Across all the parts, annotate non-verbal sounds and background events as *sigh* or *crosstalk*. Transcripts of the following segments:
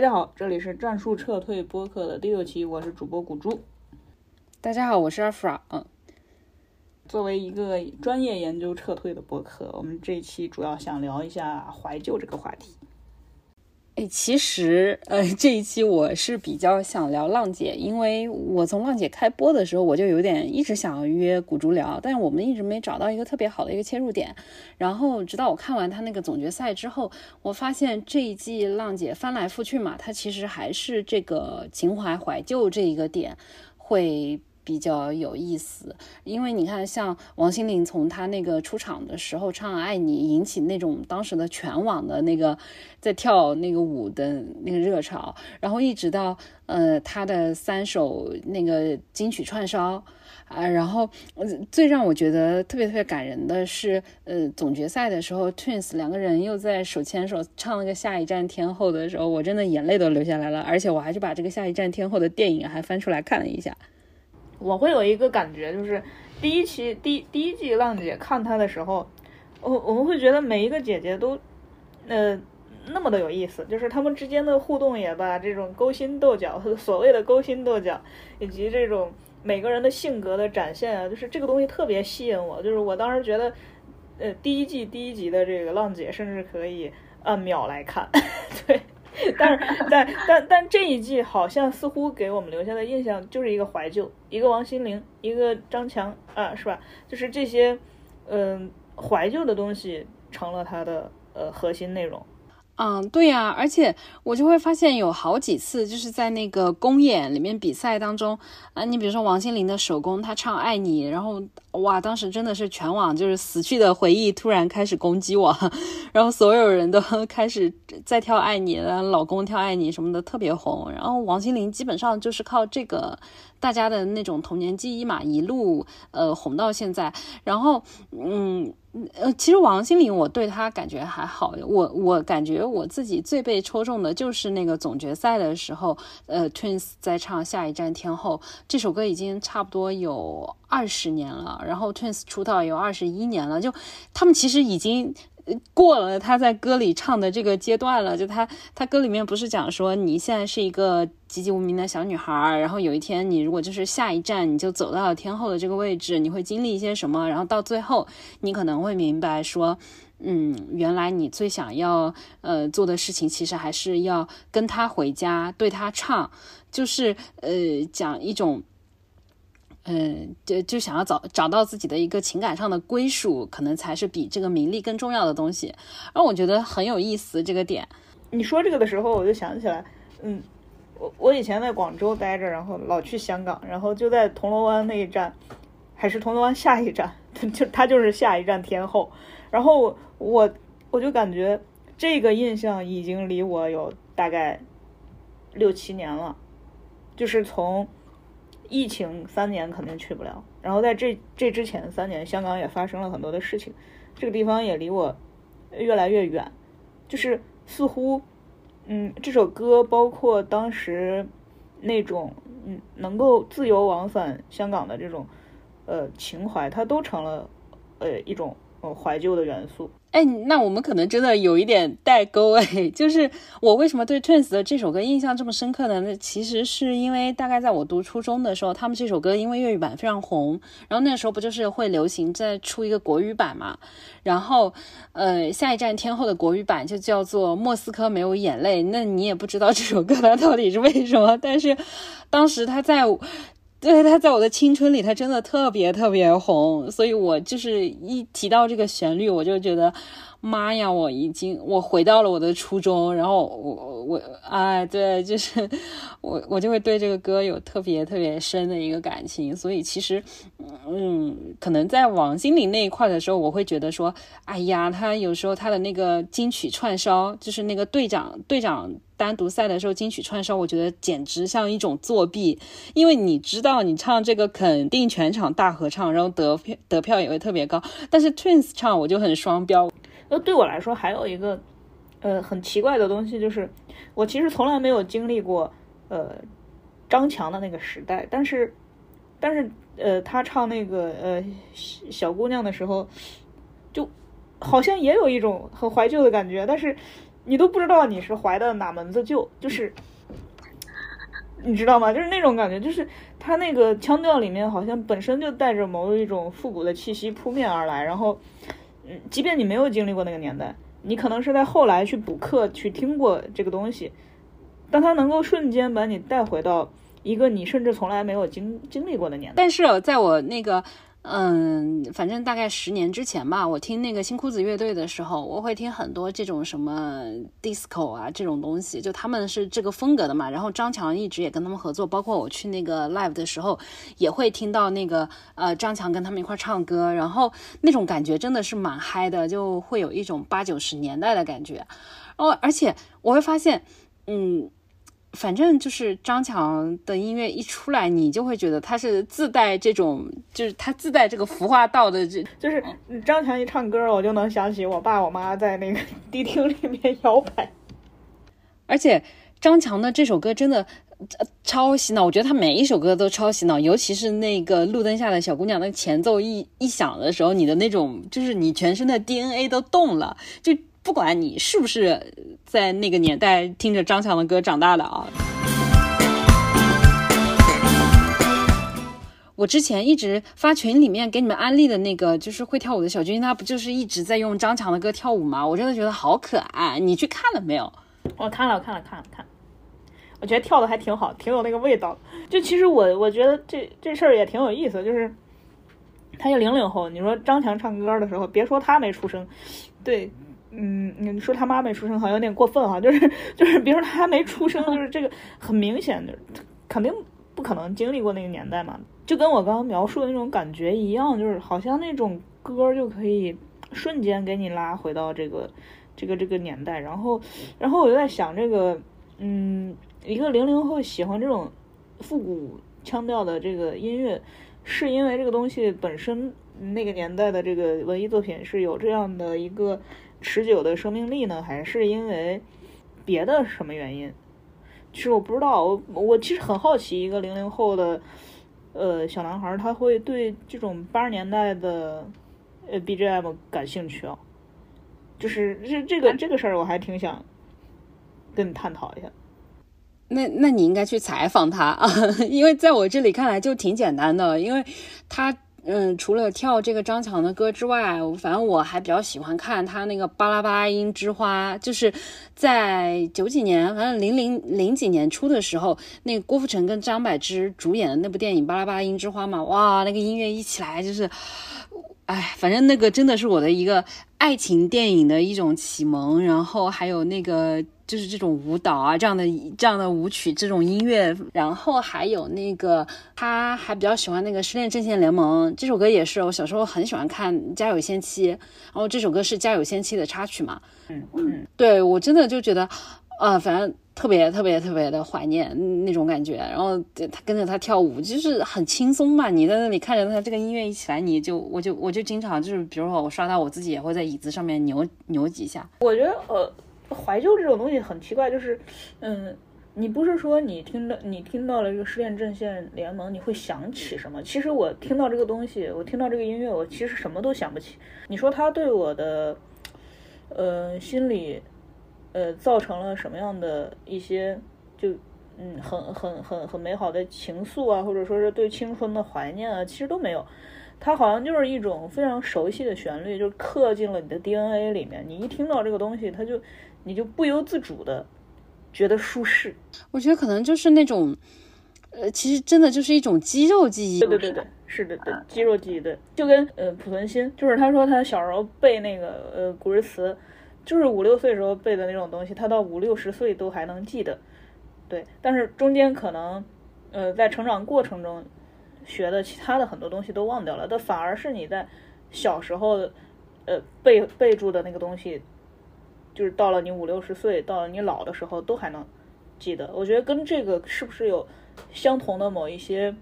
大家好，这里是战术撤退播客的第六期，我是主播古珠。大家好，我是阿弗拉。嗯，作为一个专业研究撤退的播客，我们这一期主要想聊一下怀旧这个话题。哎，其实，呃，这一期我是比较想聊浪姐，因为我从浪姐开播的时候，我就有点一直想要约古竹聊，但是我们一直没找到一个特别好的一个切入点。然后，直到我看完他那个总决赛之后，我发现这一季浪姐翻来覆去嘛，它其实还是这个情怀怀旧这一个点会。比较有意思，因为你看，像王心凌从她那个出场的时候唱《爱你》，引起那种当时的全网的那个在跳那个舞的那个热潮，然后一直到呃她的三首那个金曲串烧啊，然后最让我觉得特别特别感人的是，呃总决赛的时候，Twins 两个人又在手牵手唱了个《下一站天后》的时候，我真的眼泪都流下来了，而且我还是把这个《下一站天后》的电影还翻出来看了一下。我会有一个感觉，就是第一期第第一季浪姐看她的时候，我我们会觉得每一个姐姐都，呃，那么的有意思，就是她们之间的互动也罢，这种勾心斗角，*laughs* 所谓的勾心斗角，以及这种每个人的性格的展现啊，就是这个东西特别吸引我。就是我当时觉得，呃，第一季第一集的这个浪姐，甚至可以按秒来看，*laughs* 对。*laughs* 但是，但但但这一季好像似乎给我们留下的印象就是一个怀旧，一个王心凌，一个张强啊，是吧？就是这些，嗯，怀旧的东西成了他的呃核心内容。嗯，对呀，而且我就会发现有好几次就是在那个公演里面比赛当中啊，你比如说王心凌的手工，她唱《爱你》，然后哇，当时真的是全网就是死去的回忆突然开始攻击我，*laughs* 然后所有人都 *laughs* 开始在跳《爱你》，老公跳《爱你》什么的特别红，然后王心凌基本上就是靠这个。大家的那种童年记忆嘛，一路呃红到现在。然后，嗯呃，其实王心凌我对她感觉还好。我我感觉我自己最被戳中的就是那个总决赛的时候，呃，Twins 在唱《下一站天后》这首歌已经差不多有二十年了。然后 Twins 出道有二十一年了，就他们其实已经。过了他在歌里唱的这个阶段了，就他他歌里面不是讲说你现在是一个籍籍无名的小女孩，然后有一天你如果就是下一站你就走到了天后的这个位置，你会经历一些什么？然后到最后你可能会明白说，嗯，原来你最想要呃做的事情其实还是要跟他回家，对他唱，就是呃讲一种。嗯，就就想要找找到自己的一个情感上的归属，可能才是比这个名利更重要的东西。而我觉得很有意思这个点。你说这个的时候，我就想起来，嗯，我我以前在广州待着，然后老去香港，然后就在铜锣湾那一站，还是铜锣湾下一站，*laughs* 就他就是下一站天后。然后我我就感觉这个印象已经离我有大概六七年了，就是从。疫情三年肯定去不了，然后在这这之前三年，香港也发生了很多的事情，这个地方也离我越来越远，就是似乎，嗯，这首歌包括当时那种嗯能够自由往返香港的这种呃情怀，它都成了呃一种怀旧的元素。哎，那我们可能真的有一点代沟哎，就是我为什么对 Twins 的这首歌印象这么深刻呢？那其实是因为大概在我读初中的时候，他们这首歌因为粤语版非常红，然后那时候不就是会流行再出一个国语版嘛？然后，呃，下一站天后的国语版就叫做《莫斯科没有眼泪》，那你也不知道这首歌它到底是为什么，但是当时它在。对，他在我的青春里，他真的特别特别红，所以我就是一提到这个旋律，我就觉得。妈呀！我已经我回到了我的初中，然后我我哎，对，就是我我就会对这个歌有特别特别深的一个感情，所以其实嗯，可能在王心凌那一块的时候，我会觉得说，哎呀，他有时候他的那个金曲串烧，就是那个队长队长单独赛的时候金曲串烧，我觉得简直像一种作弊，因为你知道你唱这个肯定全场大合唱，然后得票得票也会特别高，但是 Twins 唱我就很双标。那对我来说，还有一个，呃，很奇怪的东西，就是我其实从来没有经历过，呃，张强的那个时代。但是，但是，呃，他唱那个呃小姑娘的时候，就好像也有一种很怀旧的感觉。但是，你都不知道你是怀的哪门子旧，就是你知道吗？就是那种感觉，就是他那个腔调里面好像本身就带着某一种复古的气息扑面而来，然后，嗯，即便你没有经历过那个年代，你可能是在后来去补课去听过这个东西，但他能够瞬间把你带回到一个你甚至从来没有经经历过的年代。但是在我那个。嗯，反正大概十年之前吧，我听那个新裤子乐队的时候，我会听很多这种什么 disco 啊这种东西，就他们是这个风格的嘛。然后张强一直也跟他们合作，包括我去那个 live 的时候，也会听到那个呃张强跟他们一块唱歌，然后那种感觉真的是蛮嗨的，就会有一种八九十年代的感觉。哦，而且我会发现，嗯。反正就是张强的音乐一出来，你就会觉得他是自带这种，就是他自带这个服化道的，这就是张强一唱歌，我就能想起我爸我妈在那个 *laughs* 迪厅里面摇摆。而且张强的这首歌真的超洗脑，我觉得他每一首歌都超洗脑，尤其是那个路灯下的小姑娘，那前奏一一响的时候，你的那种就是你全身的 DNA 都动了，就。不管你是不是在那个年代听着张强的歌长大的啊，我之前一直发群里面给你们安利的那个就是会跳舞的小军，他不就是一直在用张强的歌跳舞吗？我真的觉得好可爱。你去看了没有？我看了，看了，看了，看。我觉得跳的还挺好，挺有那个味道。就其实我我觉得这这事儿也挺有意思，就是他一零零后，你说张强唱歌的时候，别说他没出生，对。嗯，你说他妈没出生好像有点过分哈，*laughs* 就是就是，比如说他还没出生，*laughs* 就是这个很明显的，肯定不可能经历过那个年代嘛，就跟我刚刚描述的那种感觉一样，就是好像那种歌就可以瞬间给你拉回到这个这个这个年代，然后然后我就在想这个，嗯，一个零零后喜欢这种复古腔调的这个音乐，是因为这个东西本身那个年代的这个文艺作品是有这样的一个。持久的生命力呢，还是因为别的什么原因？其实我不知道，我我其实很好奇，一个零零后的呃小男孩，他会对这种八十年代的呃 BGM 感兴趣啊？就是这这个这个事儿，我还挺想跟你探讨一下。那那你应该去采访他啊，*laughs* 因为在我这里看来就挺简单的，因为他。嗯，除了跳这个张强的歌之外，反正我还比较喜欢看他那个《巴拉巴拉音之花》，就是在九几年，反正零零零几年初的时候，那郭富城跟张柏芝主演的那部电影《巴拉巴拉音之花》嘛，哇，那个音乐一起来就是，哎，反正那个真的是我的一个爱情电影的一种启蒙，然后还有那个。就是这种舞蹈啊，这样的这样的舞曲，这种音乐，然后还有那个，他还比较喜欢那个《失恋阵线联盟》这首歌，也是我小时候很喜欢看《家有仙妻》，然后这首歌是《家有仙妻》的插曲嘛。嗯嗯，对我真的就觉得，呃，反正特别特别特别的怀念那种感觉。然后他跟着他跳舞，就是很轻松嘛。你在那里看着他这个音乐一起来，你就我就我就经常就是，比如说我刷到我自己也会在椅子上面扭扭几下。我觉得呃。怀旧这种东西很奇怪，就是，嗯，你不是说你听到你听到了这个失恋阵线联盟，你会想起什么？其实我听到这个东西，我听到这个音乐，我其实什么都想不起。你说它对我的，呃，心理，呃，造成了什么样的一些，就，嗯，很很很很美好的情愫啊，或者说是对青春的怀念啊，其实都没有。它好像就是一种非常熟悉的旋律，就刻进了你的 DNA 里面。你一听到这个东西，它就。你就不由自主的觉得舒适，我觉得可能就是那种，呃，其实真的就是一种肌肉记忆。对对对对，是的对，肌肉记忆对，就跟呃濮存昕，就是他说他小时候背那个呃古诗词，就是五六岁时候背的那种东西，他到五六十岁都还能记得。对，但是中间可能呃在成长过程中学的其他的很多东西都忘掉了，但反而是你在小时候呃背背住的那个东西。就是到了你五六十岁，到了你老的时候都还能记得。我觉得跟这个是不是有相同的某一些，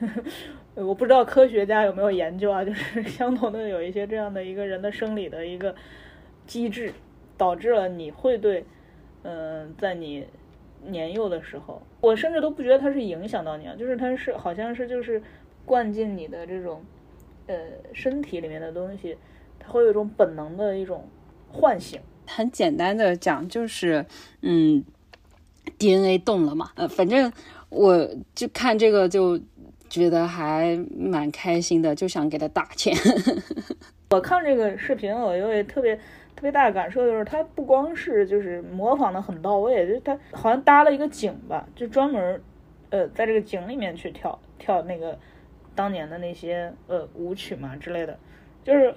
呵 *laughs* 呵我不知道科学家有没有研究啊？就是 *laughs* 相同的有一些这样的一个人的生理的一个机制，导致了你会对，嗯，在你年幼的时候，我甚至都不觉得它是影响到你啊，就是它是好像是就是灌进你的这种呃身体里面的东西，它会有一种本能的一种唤醒。很简单的讲，就是嗯，DNA 动了嘛。呃，反正我就看这个就觉得还蛮开心的，就想给他打钱。*laughs* 我看这个视频，我有一特别特别大的感受，就是他不光是就是模仿的很到位，就是他好像搭了一个景吧，就专门呃在这个景里面去跳跳那个当年的那些呃舞曲嘛之类的，就是。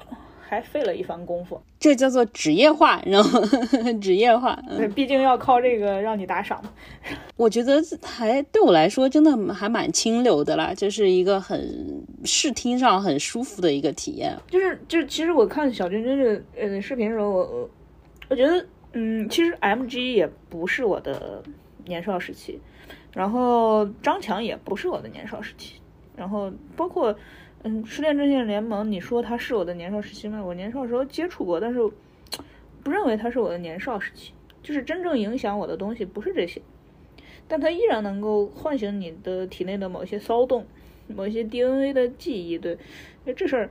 还费了一番功夫，这叫做职业化，你知道吗 *laughs* 职业化，对，毕竟要靠这个让你打赏嘛。*laughs* 我觉得还对我来说真的还蛮清流的啦，就是一个很视听上很舒服的一个体验。就是就是，其实我看小君君的呃视频的时候，我我觉得嗯，其实 M G 也不是我的年少时期，然后张强也不是我的年少时期，然后包括。嗯，失恋阵线联盟，你说它是我的年少时期吗？我年少时候接触过，但是不认为它是我的年少时期。就是真正影响我的东西不是这些，但它依然能够唤醒你的体内的某些骚动，某些 DNA 的记忆。对，这事儿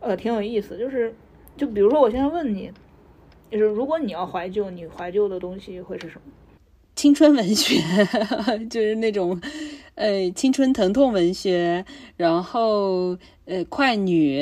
呃挺有意思。就是，就比如说我现在问你，就是如果你要怀旧，你怀旧的东西会是什么？青春文学，*laughs* 就是那种。呃，青春疼痛文学，然后呃，快女、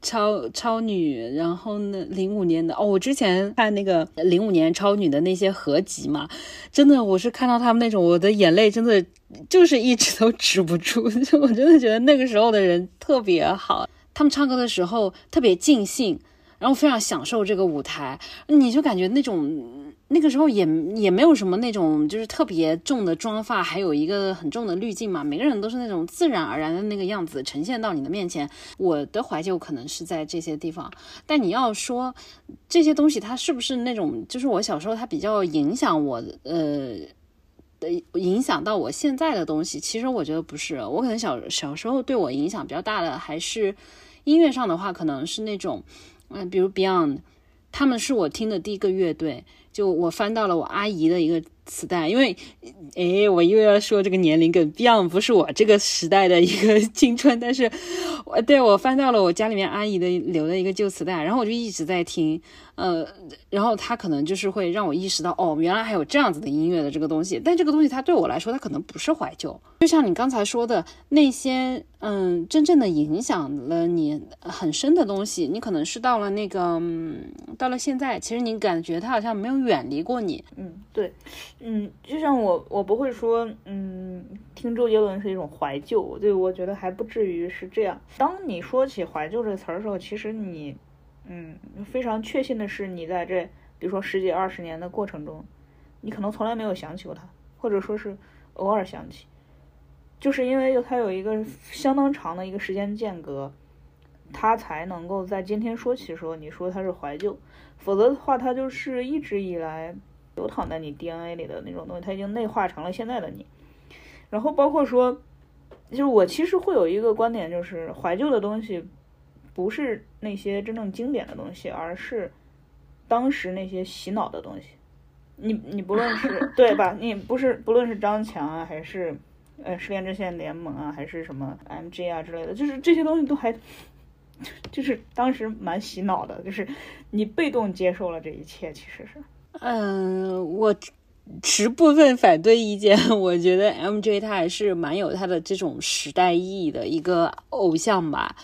超超女，然后呢，零五年的哦，我之前看那个零五年超女的那些合集嘛，真的，我是看到他们那种，我的眼泪真的就是一直都止不住，*laughs* 就我真的觉得那个时候的人特别好，他们唱歌的时候特别尽兴，然后非常享受这个舞台，你就感觉那种。那个时候也也没有什么那种就是特别重的妆发，还有一个很重的滤镜嘛。每个人都是那种自然而然的那个样子呈现到你的面前。我的怀旧可能是在这些地方，但你要说这些东西它是不是那种就是我小时候它比较影响我呃的影响到我现在的东西？其实我觉得不是，我可能小小时候对我影响比较大的还是音乐上的话，可能是那种嗯，比如 Beyond，他们是我听的第一个乐队。就我翻到了我阿姨的一个磁带，因为，哎，我又要说这个年龄梗，Beyond 不是我这个时代的一个青春，但是，我 *laughs* 对我翻到了我家里面阿姨的留的一个旧磁带，然后我就一直在听。呃，然后他可能就是会让我意识到，哦，原来还有这样子的音乐的这个东西。但这个东西它对我来说，它可能不是怀旧。就像你刚才说的那些，嗯，真正的影响了你很深的东西，你可能是到了那个，到了现在，其实你感觉它好像没有远离过你。嗯，对，嗯，就像我，我不会说，嗯，听周杰伦是一种怀旧，对，我觉得还不至于是这样。当你说起怀旧这个词儿的时候，其实你。嗯，非常确信的是，你在这比如说十几二十年的过程中，你可能从来没有想起过他，或者说是偶尔想起，就是因为他有一个相当长的一个时间间隔，他才能够在今天说起的时候，你说他是怀旧，否则的话，他就是一直以来流淌在你 DNA 里的那种东西，它已经内化成了现在的你。然后包括说，就是我其实会有一个观点，就是怀旧的东西。不是那些真正经典的东西，而是当时那些洗脑的东西。你你不论是 *laughs* 对吧？你不是不论是张强啊，还是呃失恋阵线联盟啊，还是什么 MG 啊之类的，就是这些东西都还 *laughs* 就是当时蛮洗脑的，就是你被动接受了这一切，其实是。嗯，我持部分反对意见。*laughs* 我觉得 MJ 他还是蛮有他的这种时代意义的一个偶像吧。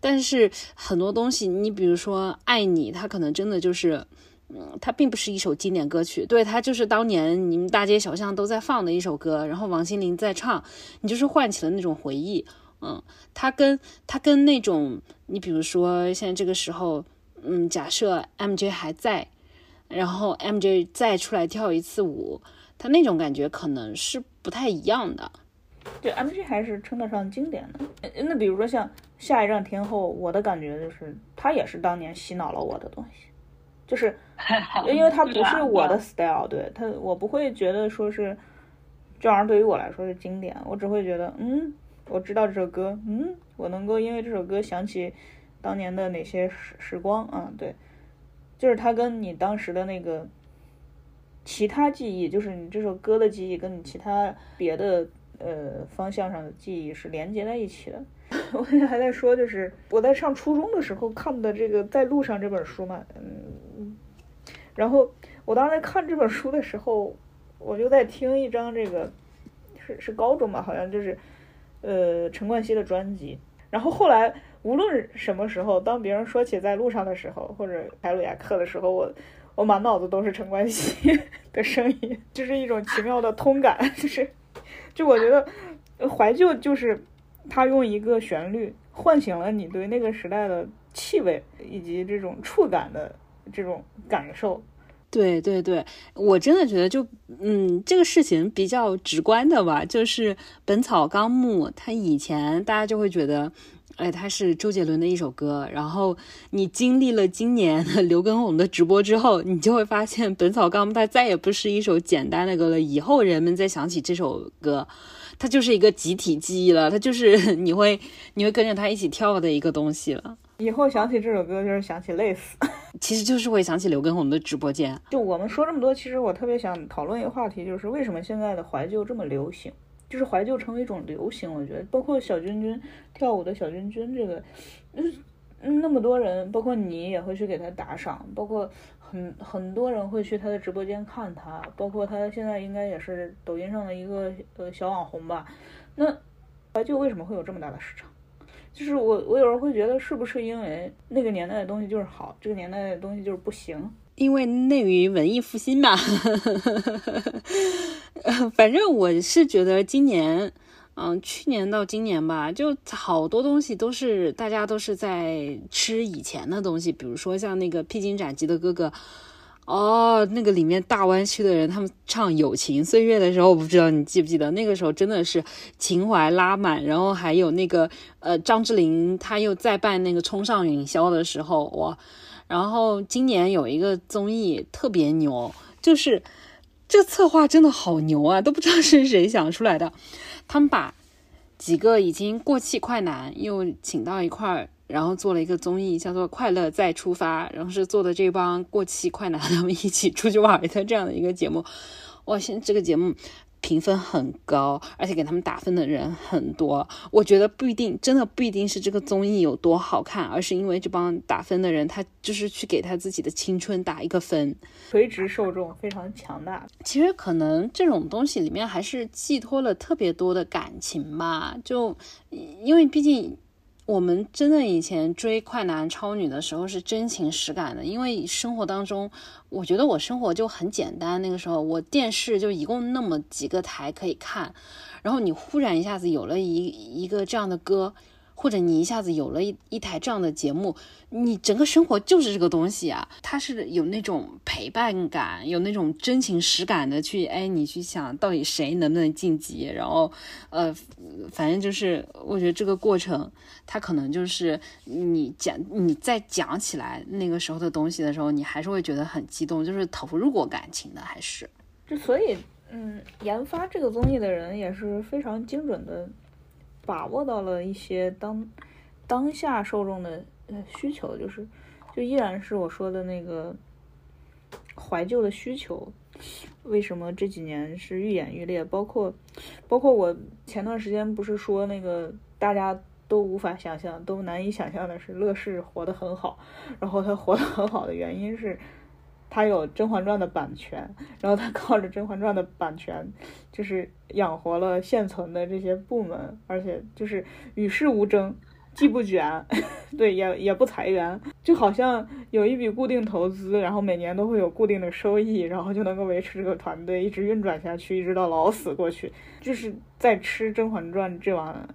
但是很多东西，你比如说《爱你》，它可能真的就是，嗯，它并不是一首经典歌曲，对，它就是当年你们大街小巷都在放的一首歌，然后王心凌在唱，你就是唤起了那种回忆，嗯，它跟它跟那种，你比如说现在这个时候，嗯，假设 MJ 还在，然后 MJ 再出来跳一次舞，他那种感觉可能是不太一样的。对，MJ 还是称得上经典的。那比如说像下一站天后，我的感觉就是他也是当年洗脑了我的东西，就是因为他不是我的 style，对他我不会觉得说是这玩意儿对于我来说是经典，我只会觉得嗯，我知道这首歌，嗯，我能够因为这首歌想起当年的哪些时时光啊，对，就是他跟你当时的那个其他记忆，就是你这首歌的记忆跟你其他别的。呃，方向上的记忆是连接在一起的。*laughs* 我现在还在说，就是我在上初中的时候看的这个《在路上》这本书嘛，嗯，然后我当时在看这本书的时候，我就在听一张这个是是高中吧，好像就是呃陈冠希的专辑。然后后来无论什么时候，当别人说起在路上的时候，或者凯鲁亚克的时候，我我满脑子都是陈冠希的声音，就是一种奇妙的通感，*laughs* 就是就我觉得怀旧就是他用一个旋律唤醒了你对那个时代的气味以及这种触感的这种感受。对对对，我真的觉得就嗯，这个事情比较直观的吧，就是《本草纲目》，它以前大家就会觉得，哎，它是周杰伦的一首歌。然后你经历了今年的刘畊宏的直播之后，你就会发现《本草纲目》它再也不是一首简单的歌了。以后人们再想起这首歌，它就是一个集体记忆了，它就是 *laughs* 你会你会跟着它一起跳的一个东西了。以后想起这首歌，就是想起累死。*laughs* 其实就是会想起刘畊宏的直播间。就我们说这么多，其实我特别想讨论一个话题，就是为什么现在的怀旧这么流行？就是怀旧成为一种流行，我觉得，包括小君君跳舞的小君君这个，嗯，那么多人，包括你也会去给他打赏，包括很很多人会去他的直播间看他，包括他现在应该也是抖音上的一个呃小网红吧。那怀旧为什么会有这么大的市场？就是我，我有时候会觉得，是不是因为那个年代的东西就是好，这个年代的东西就是不行？因为内于文艺复兴吧。*laughs* 反正我是觉得今年，嗯，去年到今年吧，就好多东西都是大家都是在吃以前的东西，比如说像那个披荆斩棘的哥哥。哦，那个里面大湾区的人，他们唱《友情岁月》的时候，我不知道你记不记得，那个时候真的是情怀拉满，然后还有那个呃张智霖他又在办那个冲上云霄的时候，哇！然后今年有一个综艺特别牛，就是这策划真的好牛啊，都不知道是谁想出来的，他们把几个已经过气快男又请到一块儿。然后做了一个综艺，叫做《快乐再出发》，然后是做的这帮过气快男他们一起出去玩的这样的一个节目。哇，现在这个节目评分很高，而且给他们打分的人很多。我觉得不一定，真的不一定是这个综艺有多好看，而是因为这帮打分的人，他就是去给他自己的青春打一个分。垂直受众非常强大。其实可能这种东西里面还是寄托了特别多的感情吧，就因为毕竟。我们真的以前追快男超女的时候是真情实感的，因为生活当中，我觉得我生活就很简单。那个时候我电视就一共那么几个台可以看，然后你忽然一下子有了一一个这样的歌。或者你一下子有了一一台这样的节目，你整个生活就是这个东西啊，它是有那种陪伴感，有那种真情实感的去，哎，你去想到底谁能不能晋级，然后，呃，反正就是我觉得这个过程，它可能就是你讲你在讲起来那个时候的东西的时候，你还是会觉得很激动，就是投入过感情的，还是。之所以，嗯，研发这个综艺的人也是非常精准的。把握到了一些当当下受众的呃需求，就是就依然是我说的那个怀旧的需求。为什么这几年是愈演愈烈？包括包括我前段时间不是说那个大家都无法想象、都难以想象的是乐视活得很好，然后他活得很好的原因是。他有《甄嬛传》的版权，*laughs* 然后他靠着《甄嬛传》的版权，就是养活了现存的这些部门，而且就是与世无争，既不卷，*laughs* 对，也也不裁员，就好像有一笔固定投资，然后每年都会有固定的收益，然后就能够维持这个团队一直运转下去，一直到老死过去，就是在吃《甄嬛传》这碗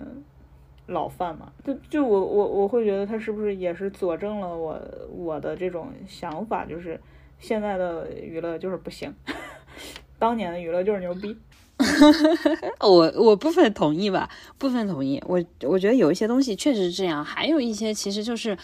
老饭嘛。就就我我我会觉得他是不是也是佐证了我我的这种想法，就是。现在的娱乐就是不行，*laughs* 当年的娱乐就是牛逼。*laughs* 我我部分同意吧，部分同意。我我觉得有一些东西确实是这样，还有一些其实就是，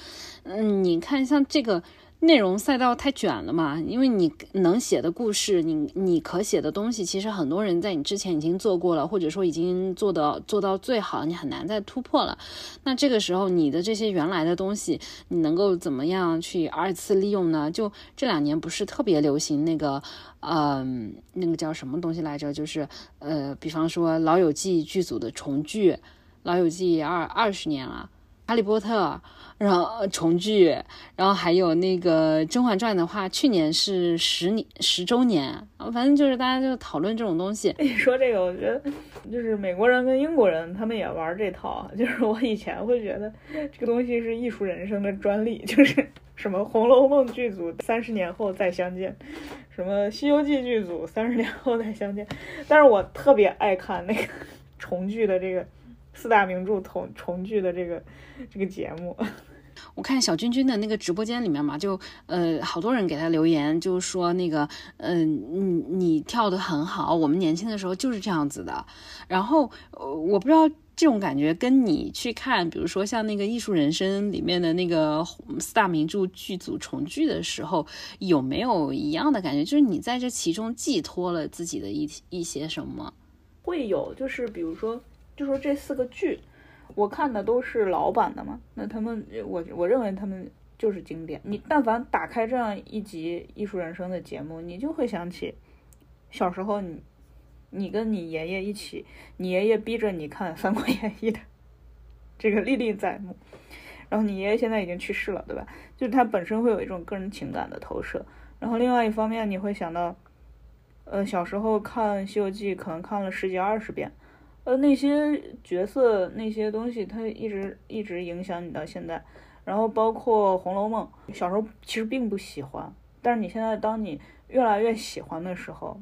嗯，你看像这个。内容赛道太卷了嘛？因为你能写的故事，你你可写的东西，其实很多人在你之前已经做过了，或者说已经做到做到最好，你很难再突破了。那这个时候，你的这些原来的东西，你能够怎么样去二次利用呢？就这两年不是特别流行那个，嗯，那个叫什么东西来着？就是呃，比方说《老友记》剧组的重聚，《老友记》二二十年了。哈利波特，然后重聚，然后还有那个《甄嬛传》的话，去年是十年十周年，反正就是大家就讨论这种东西。你 *laughs* 说这个，我觉得就是美国人跟英国人他们也玩这套。*laughs* 就是我以前会觉得这个东西是艺术人生的专利，*laughs* 就是什么《红楼梦》剧组三十年后再相见，什么《西游记》剧组三十年后再相见。但是我特别爱看那个重聚的这个。四大名著重重聚的这个这个节目，我看小君君的那个直播间里面嘛，就呃好多人给他留言，就说那个嗯你你跳的很好，我们年轻的时候就是这样子的。然后我不知道这种感觉跟你去看，比如说像那个《艺术人生》里面的那个四大名著剧组重聚的时候，有没有一样的感觉？就是你在这其中寄托了自己的一一些什么？会有，就是比如说。就说这四个剧，我看的都是老版的嘛，那他们我我认为他们就是经典。你但凡打开这样一集《艺术人生》的节目，你就会想起小时候你你跟你爷爷一起，你爷爷逼着你看《三国演义》的 *laughs* 这个历历在目。然后你爷爷现在已经去世了，对吧？就是他本身会有一种个人情感的投射。然后另外一方面，你会想到，呃，小时候看《西游记》可能看了十几二十遍。呃，那些角色那些东西，它一直一直影响你到现在。然后包括《红楼梦》，小时候其实并不喜欢，但是你现在当你越来越喜欢的时候，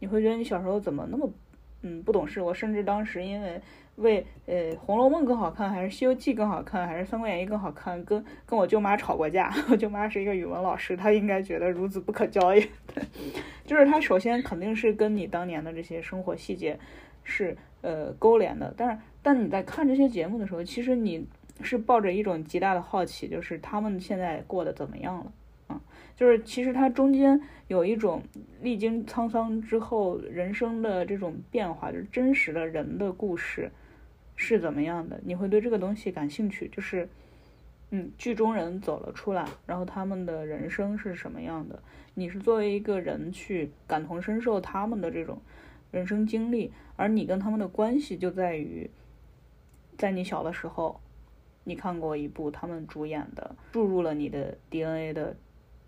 你会觉得你小时候怎么那么嗯不懂事？我甚至当时因为为呃《红楼梦》更好看，还是《西游记》更好看，还是《三国演义》更好看，跟跟我舅妈吵过架。*laughs* 我舅妈是一个语文老师，她应该觉得孺子不可教也。*laughs* 就是她首先肯定是跟你当年的这些生活细节是。呃，勾连的，但是，但你在看这些节目的时候，其实你是抱着一种极大的好奇，就是他们现在过得怎么样了啊？就是其实它中间有一种历经沧桑之后人生的这种变化，就是真实的人的故事是怎么样的，你会对这个东西感兴趣。就是，嗯，剧中人走了出来，然后他们的人生是什么样的？你是作为一个人去感同身受他们的这种。人生经历，而你跟他们的关系就在于，在你小的时候，你看过一部他们主演的注入了你的 DNA 的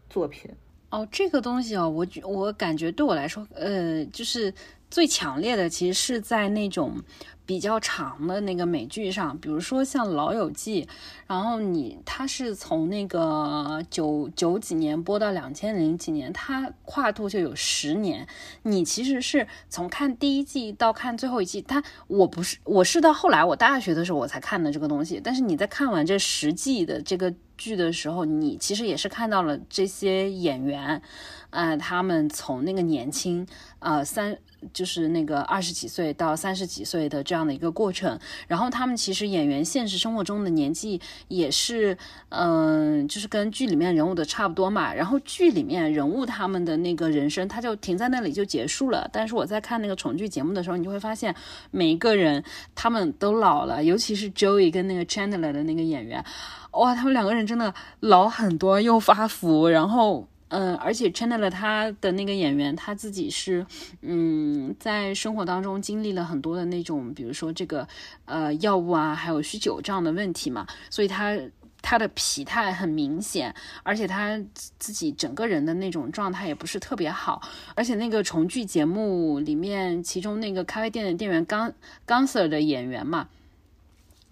作品。哦，这个东西啊，我我感觉对我来说，呃，就是最强烈的，其实是在那种。比较长的那个美剧上，比如说像《老友记》，然后你它是从那个九九几年播到两千零几年，它跨度就有十年。你其实是从看第一季到看最后一季，它我不是我是到后来我大学的时候我才看的这个东西。但是你在看完这十季的这个剧的时候，你其实也是看到了这些演员，呃，他们从那个年轻，呃三。就是那个二十几岁到三十几岁的这样的一个过程，然后他们其实演员现实生活中的年纪也是，嗯，就是跟剧里面人物的差不多嘛。然后剧里面人物他们的那个人生，他就停在那里就结束了。但是我在看那个重聚节目的时候，你就会发现每一个人他们都老了，尤其是 Joey 跟那个 Chandler 的那个演员，哇，他们两个人真的老很多，又发福，然后。嗯，而且 Chandler 他的那个演员他自己是，嗯，在生活当中经历了很多的那种，比如说这个呃药物啊，还有酗酒这样的问题嘛，所以他他的疲态很明显，而且他自己整个人的那种状态也不是特别好，而且那个重聚节目里面，其中那个咖啡店的店员刚刚 Sir 的演员嘛。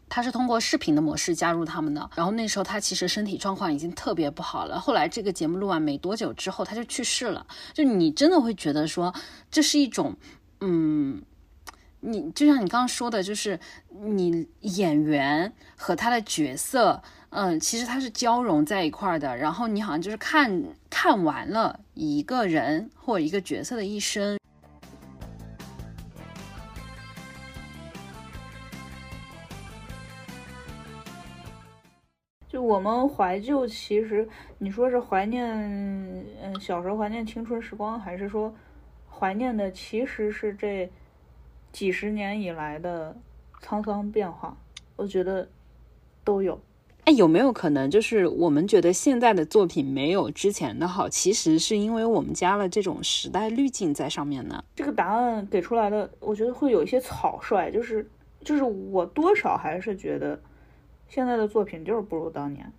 他是通过视频的模式加入他们的，然后那时候他其实身体状况已经特别不好了。后来这个节目录完没多久之后，他就去世了。就你真的会觉得说，这是一种，嗯，你就像你刚刚说的，就是你演员和他的角色，嗯，其实他是交融在一块儿的。然后你好像就是看看完了一个人或者一个角色的一生。我们怀旧，其实你说是怀念，嗯，小时候怀念青春时光，还是说怀念的其实是这几十年以来的沧桑变化？我觉得都有。哎，有没有可能就是我们觉得现在的作品没有之前的好，其实是因为我们加了这种时代滤镜在上面呢？这个答案给出来的，我觉得会有一些草率，就是就是我多少还是觉得。现在的作品就是不如当年。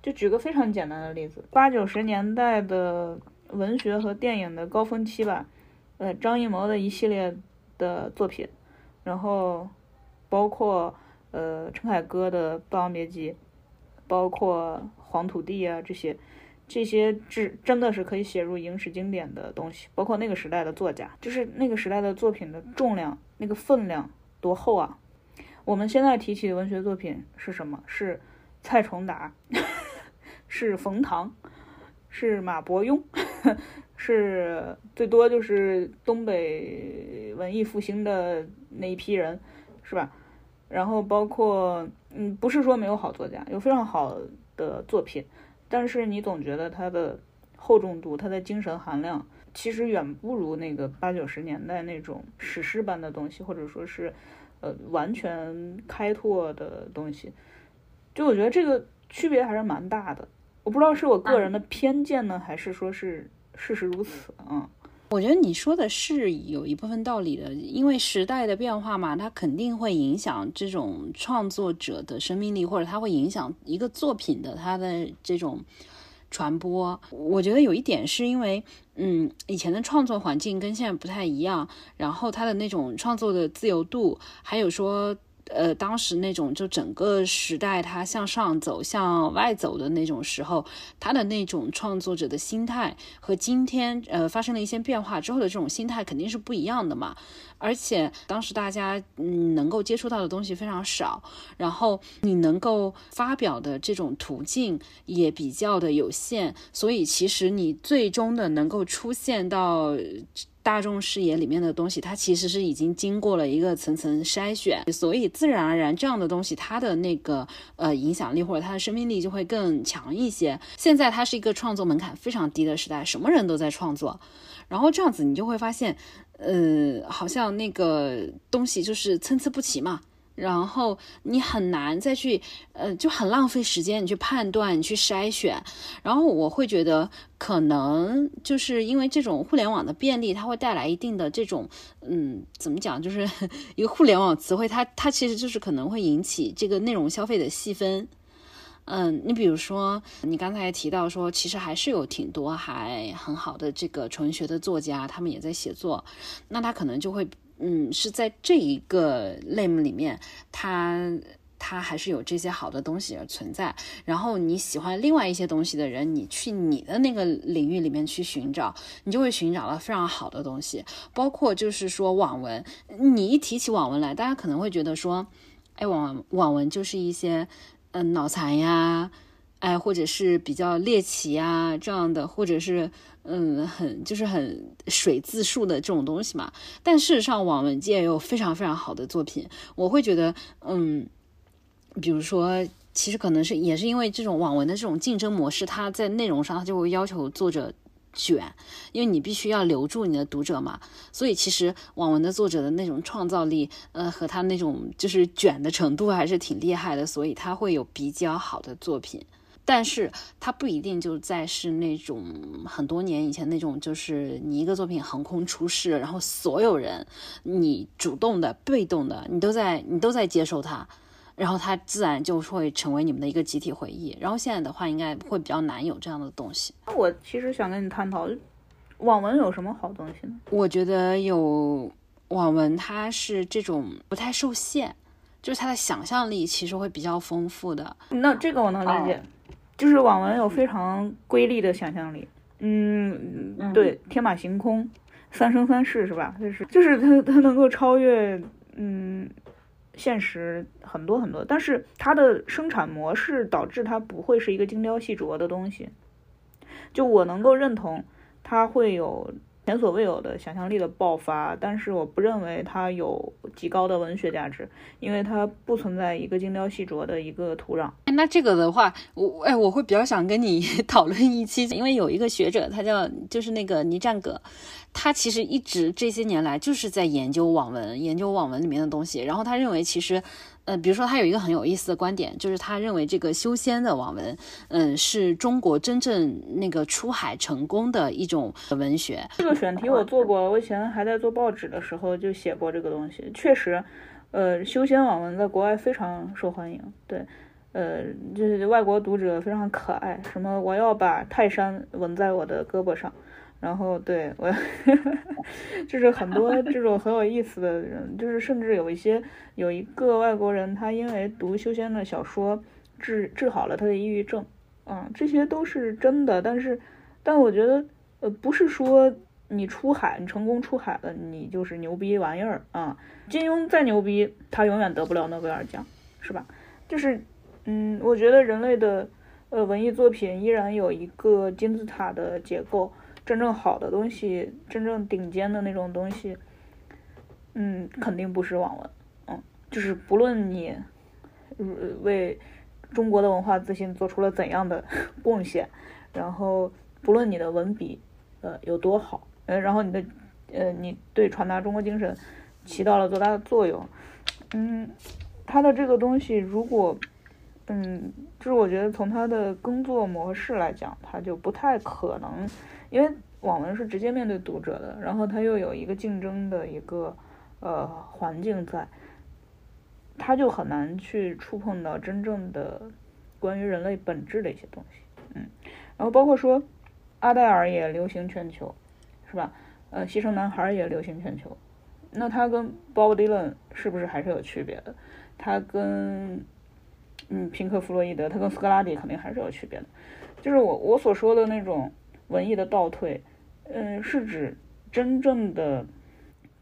就举个非常简单的例子，八九十年代的文学和电影的高峰期吧，呃，张艺谋的一系列的作品，然后包括呃陈凯歌的《霸王别姬》，包括《黄土地》啊这些，这些是真的是可以写入影史经典的东西。包括那个时代的作家，就是那个时代的作品的重量，那个分量多厚啊！我们现在提起的文学作品是什么？是蔡崇达。*laughs* 是冯唐，是马伯庸，*laughs* 是最多就是东北文艺复兴的那一批人，是吧？然后包括，嗯，不是说没有好作家，有非常好的作品，但是你总觉得它的厚重度、它的精神含量，其实远不如那个八九十年代那种史诗般的东西，或者说是，呃，完全开拓的东西。就我觉得这个区别还是蛮大的。我不知道是我个人的偏见呢，还是说是事实如此啊？我觉得你说的是有一部分道理的，因为时代的变化嘛，它肯定会影响这种创作者的生命力，或者它会影响一个作品的它的这种传播。我觉得有一点是因为，嗯，以前的创作环境跟现在不太一样，然后他的那种创作的自由度，还有说。呃，当时那种就整个时代，它向上走、向外走的那种时候，他的那种创作者的心态和今天呃发生了一些变化之后的这种心态肯定是不一样的嘛。而且当时大家嗯能够接触到的东西非常少，然后你能够发表的这种途径也比较的有限，所以其实你最终的能够出现到。大众视野里面的东西，它其实是已经经过了一个层层筛选，所以自然而然这样的东西，它的那个呃影响力或者它的生命力就会更强一些。现在它是一个创作门槛非常低的时代，什么人都在创作，然后这样子你就会发现，呃，好像那个东西就是参差不齐嘛。然后你很难再去，呃，就很浪费时间，你去判断，你去筛选。然后我会觉得，可能就是因为这种互联网的便利，它会带来一定的这种，嗯，怎么讲，就是 *laughs* 一个互联网词汇，它它其实就是可能会引起这个内容消费的细分。嗯，你比如说，你刚才提到说，其实还是有挺多还很好的这个纯学的作家，他们也在写作，那他可能就会。嗯，是在这一个类目里面，它它还是有这些好的东西而存在。然后你喜欢另外一些东西的人，你去你的那个领域里面去寻找，你就会寻找到非常好的东西。包括就是说网文，你一提起网文来，大家可能会觉得说，哎，网网文就是一些嗯脑残呀。哎，或者是比较猎奇呀这样的，或者是嗯，很就是很水字数的这种东西嘛。但事实上，网文界也有非常非常好的作品。我会觉得，嗯，比如说，其实可能是也是因为这种网文的这种竞争模式，它在内容上它就会要求作者卷，因为你必须要留住你的读者嘛。所以其实网文的作者的那种创造力，呃，和他那种就是卷的程度还是挺厉害的，所以他会有比较好的作品。但是它不一定就在是那种很多年以前那种，就是你一个作品横空出世，然后所有人，你主动的、被动的，你都在你都在接受它，然后它自然就会成为你们的一个集体回忆。然后现在的话，应该会比较难有这样的东西。那我其实想跟你探讨，网文有什么好东西呢？我觉得有网文，它是这种不太受限，就是它的想象力其实会比较丰富的。那这个我能理解。就是网文有非常瑰丽的想象力，嗯，对，天马行空，三生三世是吧？就是就是它它能够超越嗯现实很多很多，但是它的生产模式导致它不会是一个精雕细琢的东西。就我能够认同它会有。前所未有的想象力的爆发，但是我不认为它有极高的文学价值，因为它不存在一个精雕细琢的一个土壤。那这个的话，我哎，我会比较想跟你 *laughs* 讨论一期，因为有一个学者，他叫就是那个倪占葛，他其实一直这些年来就是在研究网文，研究网文里面的东西，然后他认为其实。呃，比如说他有一个很有意思的观点，就是他认为这个修仙的网文，嗯，是中国真正那个出海成功的一种文学。这个选题我做过，我以前还在做报纸的时候就写过这个东西。确实，呃，修仙网文在国外非常受欢迎。对，呃，就是外国读者非常可爱，什么我要把泰山纹在我的胳膊上，然后对我，*laughs* 就是很多这种很有意思的人，就是甚至有一些有一个外国人，他因为读修仙的小说治治好了他的抑郁症，嗯，这些都是真的，但是但我觉得呃不是说你出海你成功出海了你就是牛逼玩意儿啊，金庸再牛逼他永远得不了诺贝尔奖，是吧？就是。嗯，我觉得人类的呃文艺作品依然有一个金字塔的结构，真正好的东西，真正顶尖的那种东西，嗯，肯定不是网文，嗯，就是不论你为中国的文化自信做出了怎样的 *laughs* 贡献，然后不论你的文笔呃有多好，呃，然后你的呃你对传达中国精神起到了多大的作用，嗯，他的这个东西如果。嗯，就是我觉得从他的工作模式来讲，他就不太可能，因为网文是直接面对读者的，然后他又有一个竞争的一个呃环境在，他就很难去触碰到真正的关于人类本质的一些东西。嗯，然后包括说阿黛尔也流行全球，是吧？呃，牺牲男孩也流行全球，那他跟 Bob Dylan 是不是还是有区别的？他跟嗯，平克·弗洛伊德，他跟斯科拉底肯定还是有区别的。就是我我所说的那种文艺的倒退，嗯，是指真正的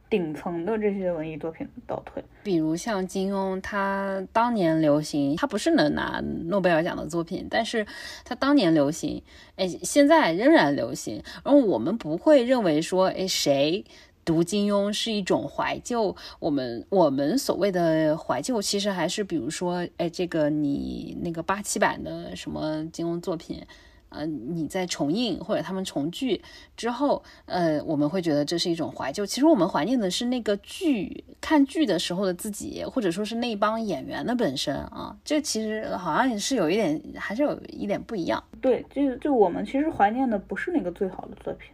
顶层的这些文艺作品倒退。比如像金庸，他当年流行，他不是能拿诺贝尔奖的作品，但是他当年流行，哎，现在仍然流行。而我们不会认为说，哎，谁？读金庸是一种怀旧，我们我们所谓的怀旧，其实还是比如说，哎，这个你那个八七版的什么金庸作品，呃，你在重映或者他们重聚之后，呃，我们会觉得这是一种怀旧。其实我们怀念的是那个剧看剧的时候的自己，或者说是那帮演员的本身啊。这其实好像也是有一点，还是有一点不一样。对，就就我们其实怀念的不是那个最好的作品，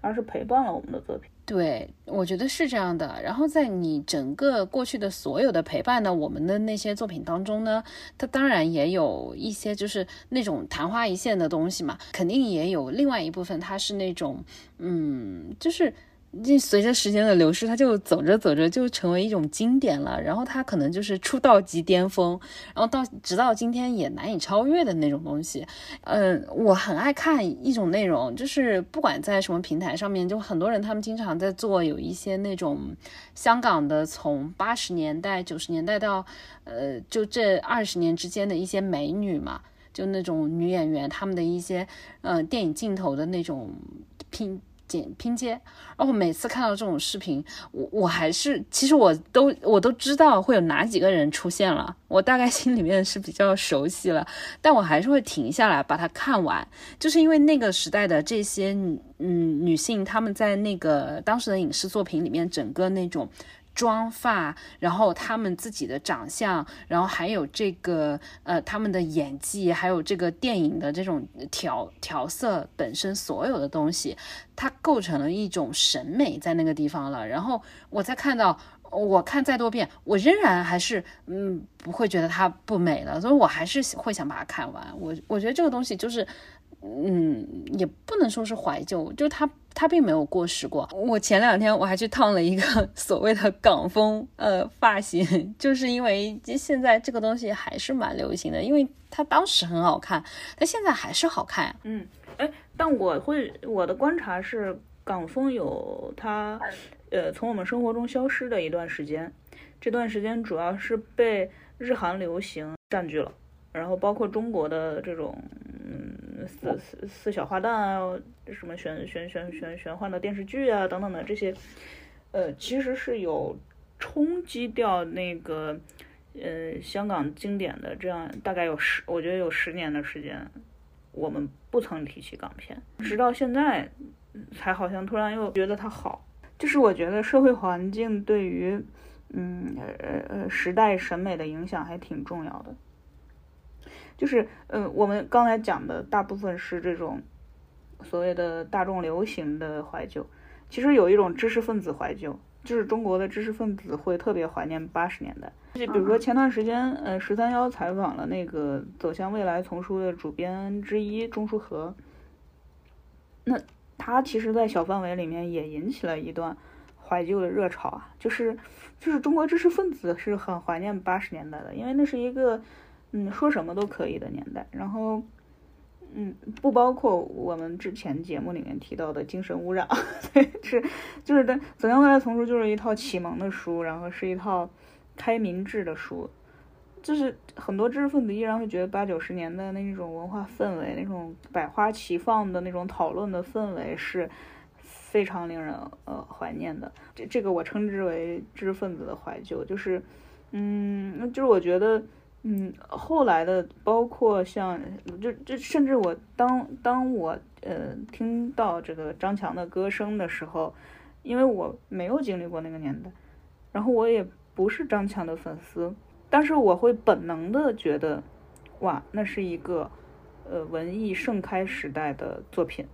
而是陪伴了我们的作品。对，我觉得是这样的。然后在你整个过去的所有的陪伴呢，我们的那些作品当中呢，它当然也有一些就是那种昙花一现的东西嘛，肯定也有另外一部分，它是那种，嗯，就是。这随着时间的流逝，它就走着走着就成为一种经典了。然后它可能就是出道即巅峰，然后到直到今天也难以超越的那种东西。嗯，我很爱看一种内容，就是不管在什么平台上面，就很多人他们经常在做有一些那种香港的从八十年代、九十年代到呃就这二十年之间的一些美女嘛，就那种女演员她们的一些呃电影镜头的那种拼。剪拼接，然后每次看到这种视频，我我还是其实我都我都知道会有哪几个人出现了，我大概心里面是比较熟悉了，但我还是会停下来把它看完，就是因为那个时代的这些嗯女性，她们在那个当时的影视作品里面，整个那种。妆发，然后他们自己的长相，然后还有这个呃他们的演技，还有这个电影的这种调调色本身所有的东西，它构成了一种审美在那个地方了。然后我再看到，我看再多遍，我仍然还是嗯不会觉得它不美了，所以我还是会想把它看完。我我觉得这个东西就是。嗯，也不能说是怀旧，就它它并没有过时过。我前两天我还去烫了一个 *laughs* 所谓的港风呃发型，就是因为现在这个东西还是蛮流行的，因为它当时很好看，它现在还是好看。嗯，哎，但我会我的观察是，港风有它呃从我们生活中消失的一段时间，这段时间主要是被日韩流行占据了，然后包括中国的这种嗯。四四四小花旦啊，什么玄玄玄玄玄幻的电视剧啊等等的这些，呃，其实是有冲击掉那个呃香港经典的这样大概有十，我觉得有十年的时间，我们不曾提起港片，直到现在才好像突然又觉得它好。就是我觉得社会环境对于嗯呃呃时代审美的影响还挺重要的。就是，嗯，我们刚才讲的大部分是这种所谓的大众流行的怀旧，其实有一种知识分子怀旧，就是中国的知识分子会特别怀念八十年代。就比如说前段时间，呃，十三幺采访了那个《走向未来》丛书的主编之一钟书和，那他其实，在小范围里面也引起了一段怀旧的热潮啊，就是就是中国知识分子是很怀念八十年代的，因为那是一个嗯说什么都可以的年代，然后。嗯，不包括我们之前节目里面提到的精神污染，*laughs* 对，是，就是的，《走向未来》丛书就是一套启蒙的书，然后是一套开明智的书，就是很多知识分子依然会觉得八九十年代那种文化氛围，那种百花齐放的那种讨论的氛围是非常令人呃怀念的。这这个我称之为知识分子的怀旧，就是，嗯，就是我觉得。嗯，后来的包括像，就就甚至我当当我呃听到这个张强的歌声的时候，因为我没有经历过那个年代，然后我也不是张强的粉丝，但是我会本能的觉得，哇，那是一个呃文艺盛开时代的作品，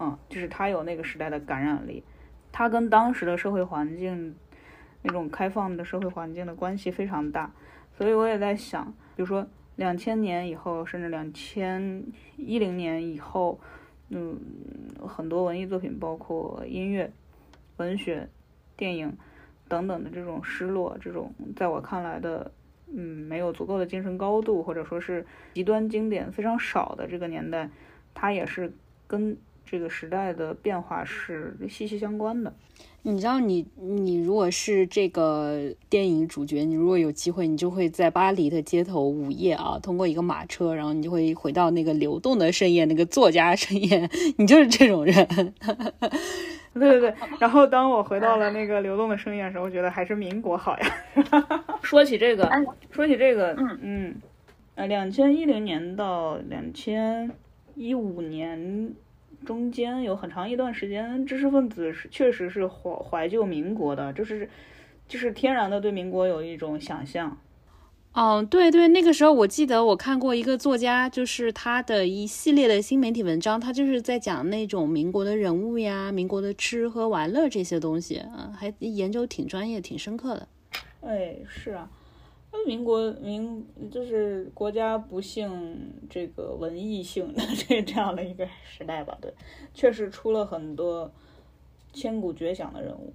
嗯，就是他有那个时代的感染力，他跟当时的社会环境那种开放的社会环境的关系非常大。所以我也在想，比如说两千年以后，甚至两千一零年以后，嗯，很多文艺作品，包括音乐、文学、电影等等的这种失落，这种在我看来的，嗯，没有足够的精神高度，或者说是极端经典非常少的这个年代，它也是跟这个时代的变化是息息相关的。你知道，你你如果是这个电影主角，你如果有机会，你就会在巴黎的街头午夜啊，通过一个马车，然后你就会回到那个流动的盛宴，那个作家盛宴，*laughs* 你就是这种人。*laughs* 对对对。然后当我回到了那个流动的盛宴的时候，我觉得还是民国好呀。*laughs* 说起这个，说起这个，嗯嗯，呃，两千一零年到两千一五年。中间有很长一段时间，知识分子是确实是怀怀旧民国的，就是就是天然的对民国有一种想象。哦，对对，那个时候我记得我看过一个作家，就是他的一系列的新媒体文章，他就是在讲那种民国的人物呀、民国的吃喝玩乐这些东西，嗯，还研究挺专业、挺深刻的。哎，是啊。民国民就是国家不幸这个文艺性的这这样的一个时代吧，对，确实出了很多千古绝响的人物，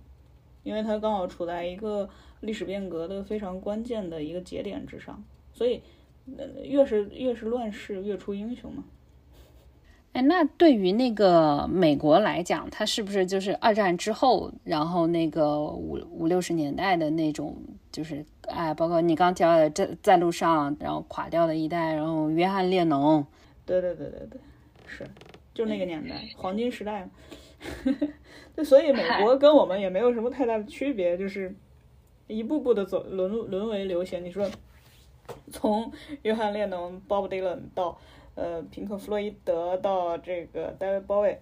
因为他刚好处在一个历史变革的非常关键的一个节点之上，所以越是越是乱世越出英雄嘛。哎，那对于那个美国来讲，它是不是就是二战之后，然后那个五五六十年代的那种，就是哎，包括你刚提到的在在路上，然后垮掉的一代，然后约翰列侬，对对对对对，是，就那个年代黄金时代，*laughs* 就所以美国跟我们也没有什么太大的区别，就是一步步的走沦沦为流行。你说从约翰列侬、Bob Dylan 到。呃，平克·弗洛伊德到这个 David Bowie，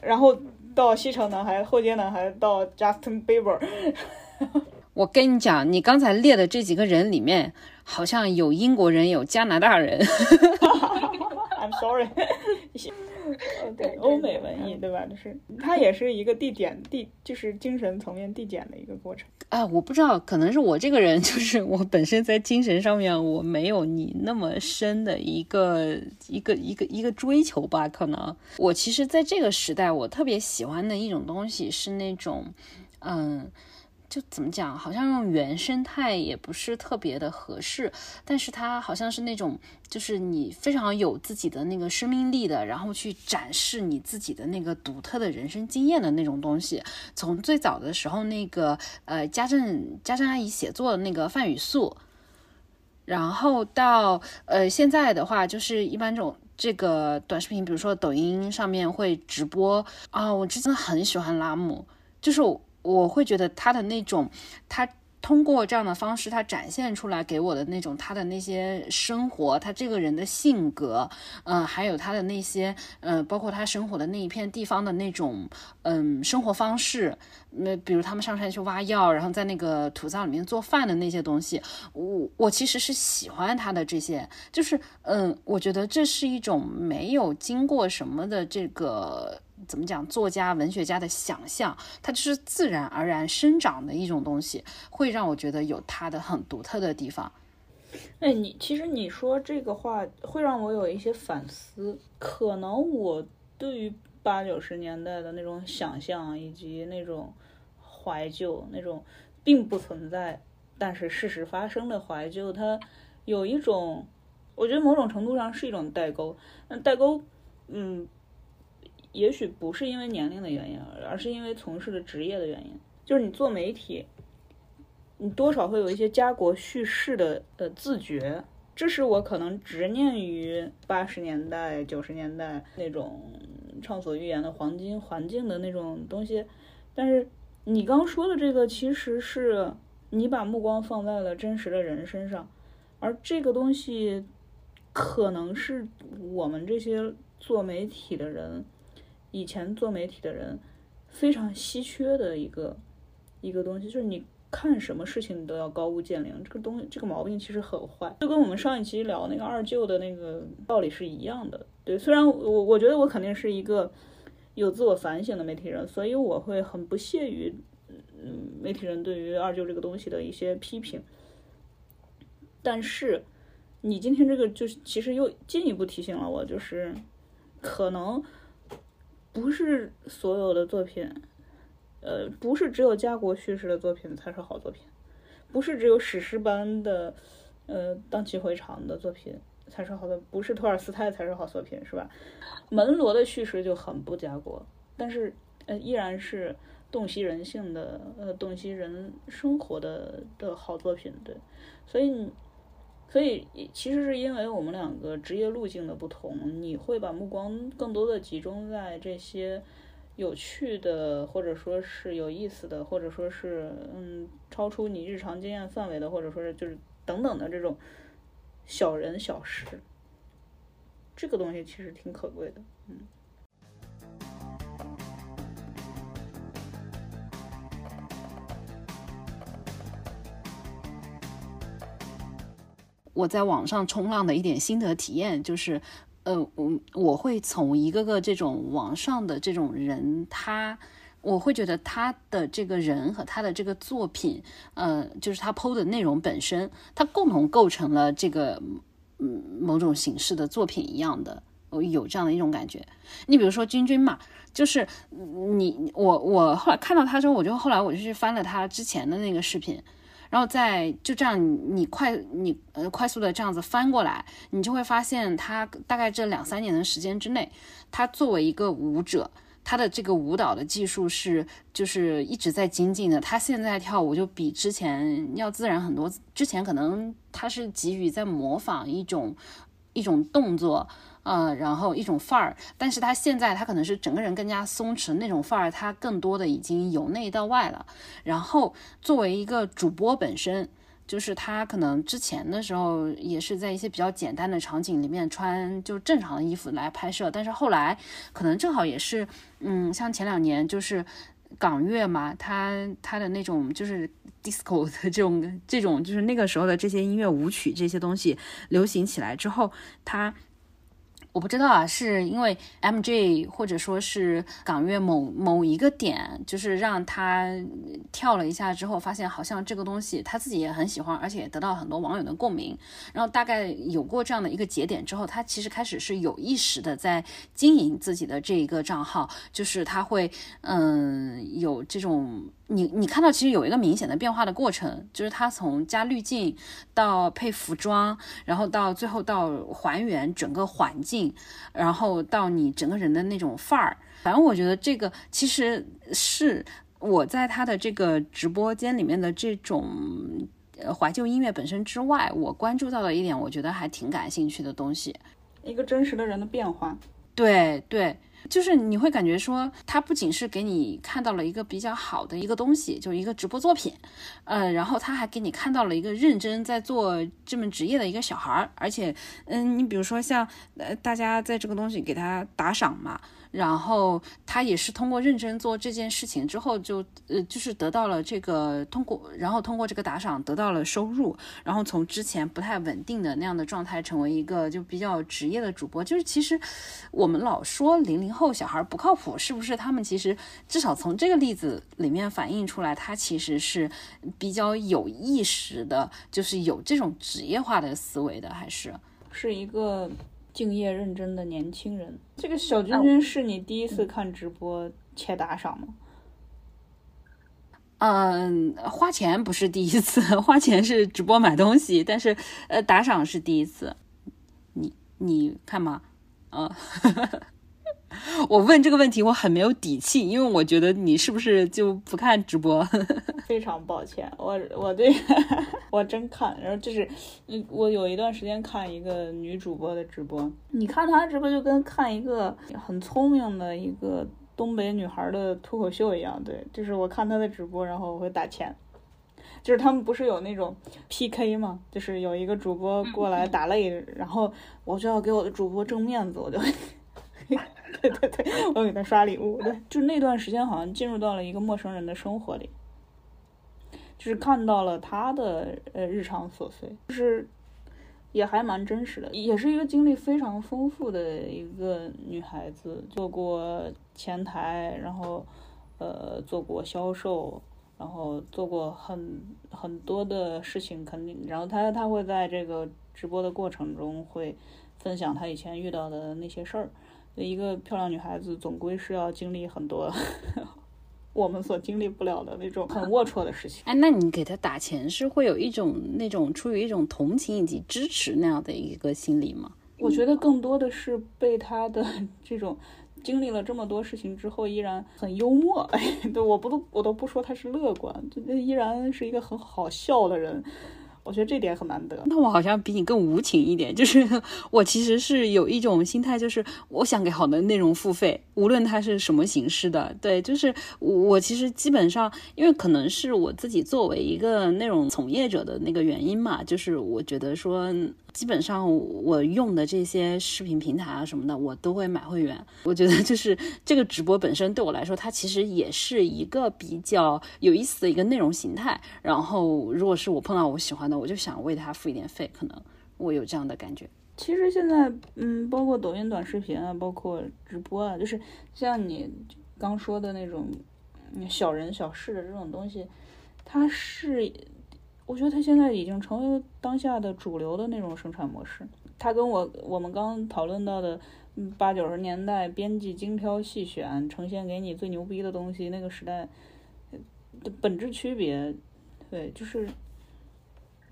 然后到西城男孩、后街男孩到 Justin Bieber。*laughs* 我跟你讲，你刚才列的这几个人里面，好像有英国人，有加拿大人。*laughs* I'm sorry。*laughs* 对，欧美文艺，对吧？就是它也是一个递减递，就是精神层面递减的一个过程。啊，我不知道，可能是我这个人，就是我本身在精神上面我没有你那么深的一个一个一个一个追求吧。可能我其实在这个时代，我特别喜欢的一种东西是那种，嗯。就怎么讲，好像用原生态也不是特别的合适，但是它好像是那种，就是你非常有自己的那个生命力的，然后去展示你自己的那个独特的人生经验的那种东西。从最早的时候，那个呃家政家政阿姨写作的那个范语素，然后到呃现在的话，就是一般这种这个短视频，比如说抖音上面会直播啊，我真的很喜欢拉姆，就是我。会觉得他的那种，他通过这样的方式，他展现出来给我的那种他的那些生活，他这个人的性格，嗯，还有他的那些，呃，包括他生活的那一片地方的那种，嗯，生活方式，那比如他们上山去挖药，然后在那个土灶里面做饭的那些东西，我我其实是喜欢他的这些，就是，嗯，我觉得这是一种没有经过什么的这个。怎么讲，作家、文学家的想象，它就是自然而然生长的一种东西，会让我觉得有它的很独特的地方。哎，你其实你说这个话会让我有一些反思，可能我对于八九十年代的那种想象以及那种怀旧，那种并不存在，但是事实发生的怀旧，它有一种，我觉得某种程度上是一种代沟。那代沟，嗯，也许不是因为年龄的原因，而是因为从事的职业的原因，就是你做媒体。你多少会有一些家国叙事的呃自觉，这是我可能执念于八十年代、九十年代那种畅所欲言的黄金环境的那种东西。但是你刚说的这个，其实是你把目光放在了真实的人身上，而这个东西可能是我们这些做媒体的人，以前做媒体的人非常稀缺的一个一个东西，就是你。看什么事情都要高屋建瓴，这个东西这个毛病其实很坏，就跟我们上一期聊那个二舅的那个道理是一样的。对，虽然我我觉得我肯定是一个有自我反省的媒体人，所以我会很不屑于嗯媒体人对于二舅这个东西的一些批评。但是你今天这个就是其实又进一步提醒了我，就是可能不是所有的作品。呃，不是只有家国叙事的作品才是好作品，不是只有史诗般的，呃，荡气回肠的作品才是好的，不是托尔斯泰才是好作品，是吧？门罗的叙事就很不家国，但是呃，依然是洞悉人性的，呃，洞悉人生活的的好作品，对。所以，所以其实是因为我们两个职业路径的不同，你会把目光更多的集中在这些。有趣的，或者说是有意思的，或者说是嗯超出你日常经验范围的，或者说是就是等等的这种小人小事，这个东西其实挺可贵的，嗯。我在网上冲浪的一点心得体验就是。呃，我我会从一个个这种网上的这种人，他，我会觉得他的这个人和他的这个作品，呃，就是他 PO 的内容本身，他共同构成了这个嗯某种形式的作品一样的，我有这样的一种感觉。你比如说君君嘛，就是你我我后来看到他之后，我就后来我就去翻了他之前的那个视频。然后再就这样，你快你呃快速的这样子翻过来，你就会发现他大概这两三年的时间之内，他作为一个舞者，他的这个舞蹈的技术是就是一直在精进的。他现在跳舞就比之前要自然很多。之前可能他是急于在模仿一种一种动作。呃，然后一种范儿，但是他现在他可能是整个人更加松弛那种范儿，他更多的已经由内到外了。然后作为一个主播本身，就是他可能之前的时候也是在一些比较简单的场景里面穿就正常的衣服来拍摄，但是后来可能正好也是，嗯，像前两年就是港乐嘛，他他的那种就是 disco 的这种这种就是那个时候的这些音乐舞曲这些东西流行起来之后，他。我不知道啊，是因为 M J 或者说是港乐某某一个点，就是让他跳了一下之后，发现好像这个东西他自己也很喜欢，而且得到很多网友的共鸣。然后大概有过这样的一个节点之后，他其实开始是有意识的在经营自己的这一个账号，就是他会嗯有这种。你你看到其实有一个明显的变化的过程，就是他从加滤镜到配服装，然后到最后到还原整个环境，然后到你整个人的那种范儿。反正我觉得这个其实是我在他的这个直播间里面的这种呃怀旧音乐本身之外，我关注到的一点，我觉得还挺感兴趣的东西，一个真实的人的变化。对对。就是你会感觉说，他不仅是给你看到了一个比较好的一个东西，就一个直播作品，呃，然后他还给你看到了一个认真在做这门职业的一个小孩儿，而且，嗯，你比如说像呃，大家在这个东西给他打赏嘛，然后他也是通过认真做这件事情之后，就呃就是得到了这个通过，然后通过这个打赏得到了收入，然后从之前不太稳定的那样的状态，成为一个就比较职业的主播。就是其实我们老说零零后小孩不靠谱，是不是？他们其实至少从这个例子里面反映出来，他其实是比较有意识的，就是有这种职业化的思维的，还是是一个。敬业认真的年轻人，这个小君君是你第一次看直播且打赏吗？嗯，花钱不是第一次，花钱是直播买东西，但是呃，打赏是第一次。你你看吗？呃。*laughs* 我问这个问题，我很没有底气，因为我觉得你是不是就不看直播？*laughs* 非常抱歉，我我对 *laughs* 我真看，然后就是，嗯，我有一段时间看一个女主播的直播，你看她直播就跟看一个很聪明的一个东北女孩的脱口秀一样，对，就是我看她的直播，然后我会打钱，就是他们不是有那种 PK 吗？就是有一个主播过来打擂，然后我就要给我的主播挣面子，我就。*laughs* 对对对，我给他刷礼物。对，就那段时间好像进入到了一个陌生人的生活里，就是看到了他的呃日常琐碎，就是也还蛮真实的，也是一个经历非常丰富的一个女孩子，做过前台，然后呃做过销售，然后做过很很多的事情，肯定，然后她她会在这个直播的过程中会分享她以前遇到的那些事儿。一个漂亮女孩子总归是要经历很多 *laughs* 我们所经历不了的那种很龌龊的事情。哎，那你给她打钱是会有一种那种出于一种同情以及支持那样的一个心理吗？我觉得更多的是被她的 *laughs* 这种经历了这么多事情之后依然很幽默。哎，*laughs* 对，我不都我都不说她是乐观，就依然是一个很好笑的人。我觉得这点很难得。那我好像比你更无情一点，就是 *laughs* 我其实是有一种心态，就是我想给好的内容付费，无论它是什么形式的。对，就是我其实基本上，因为可能是我自己作为一个内容从业者的那个原因嘛，就是我觉得说。基本上我用的这些视频平台啊什么的，我都会买会员。我觉得就是这个直播本身对我来说，它其实也是一个比较有意思的一个内容形态。然后如果是我碰到我喜欢的，我就想为它付一点费，可能我有这样的感觉。其实现在，嗯，包括抖音短视频啊，包括直播啊，就是像你刚说的那种小人小事的这种东西，它是。我觉得它现在已经成为了当下的主流的那种生产模式。它跟我我们刚讨论到的八九十年代编辑精挑细选，呈现给你最牛逼的东西那个时代的本质区别，对，就是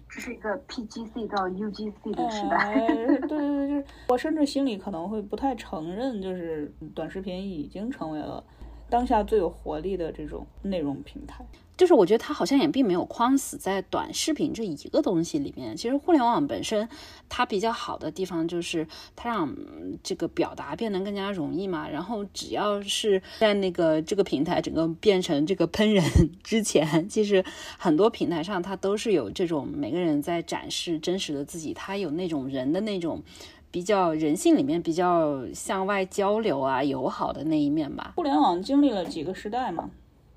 这是一个 PGC 到 UGC 的时代。*laughs* 对对对，就是我甚至心里可能会不太承认，就是短视频已经成为了当下最有活力的这种内容平台。就是我觉得它好像也并没有框死在短视频这一个东西里面。其实互联网本身它比较好的地方就是它让这个表达变得更加容易嘛。然后只要是在那个这个平台整个变成这个喷人 *laughs* 之前，其实很多平台上它都是有这种每个人在展示真实的自己，它有那种人的那种比较人性里面比较向外交流啊友好的那一面吧。互联网经历了几个时代嘛。